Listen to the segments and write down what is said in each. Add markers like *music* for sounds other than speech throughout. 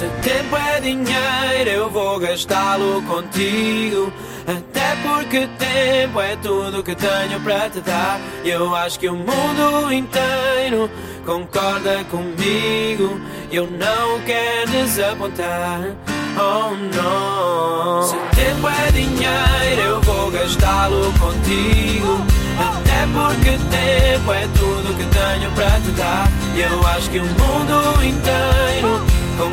Se tempo é dinheiro, eu vou gastá-lo contigo. Até porque tempo é tudo que tenho para te dar. Eu acho que o mundo inteiro concorda comigo. Eu não quero desapontar. Oh não. Se tempo é dinheiro, eu vou gastá-lo contigo. Até porque tempo é tudo que tenho para te dar. Eu acho que o mundo inteiro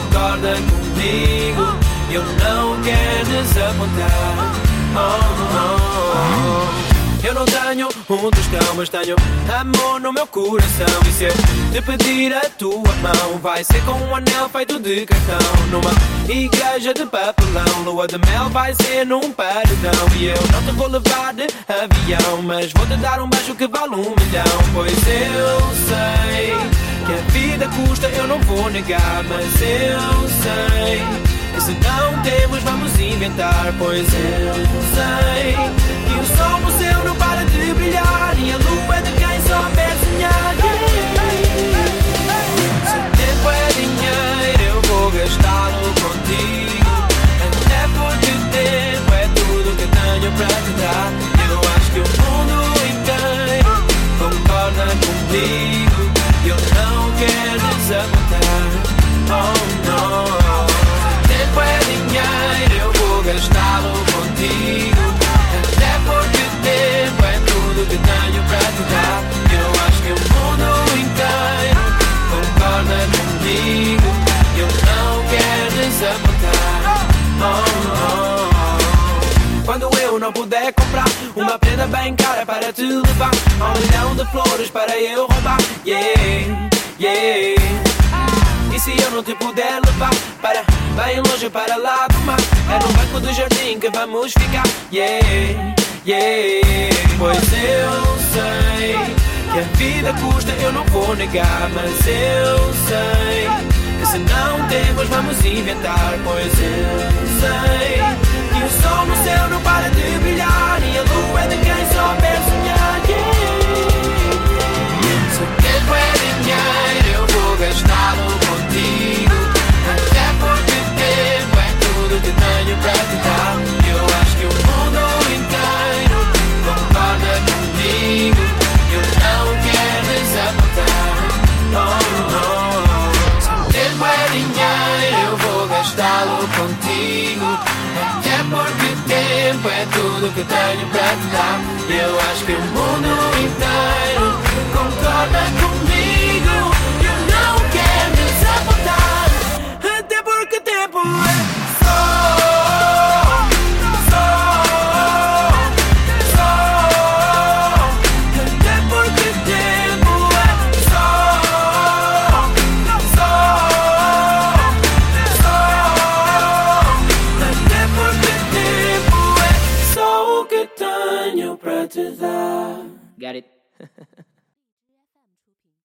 concorda comigo. Eu não quero desapontar. Oh, oh. Eu não tenho um tostão, mas tenho amor no meu coração. E se eu te pedir a tua mão, vai ser com um anel feito de cartão. Numa igreja de papelão, lua de mel vai ser num paredão. E eu não te vou levar de avião, mas vou te dar um beijo que vale um milhão. Pois eu sei que a vida custa, não vou negar, mas eu sei. E se não temos, vamos inventar, pois eu sei que o sol no céu não para de brilhar não puder comprar. Uma prenda bem cara para te levar, um milhão de flores para eu roubar. Yeah, yeah. E se eu não te puder levar para bem longe, para lá do mar? É no banco do jardim que vamos ficar. Yeah, yeah. Pois eu sei que a vida custa, eu não vou negar Mas eu sei que se não temos, vamos inventar. Pois eu sei gastá-lo contigo. Até porque tempo é tudo que tenho para te dar. Eu tenho te dar. Got it. *laughs*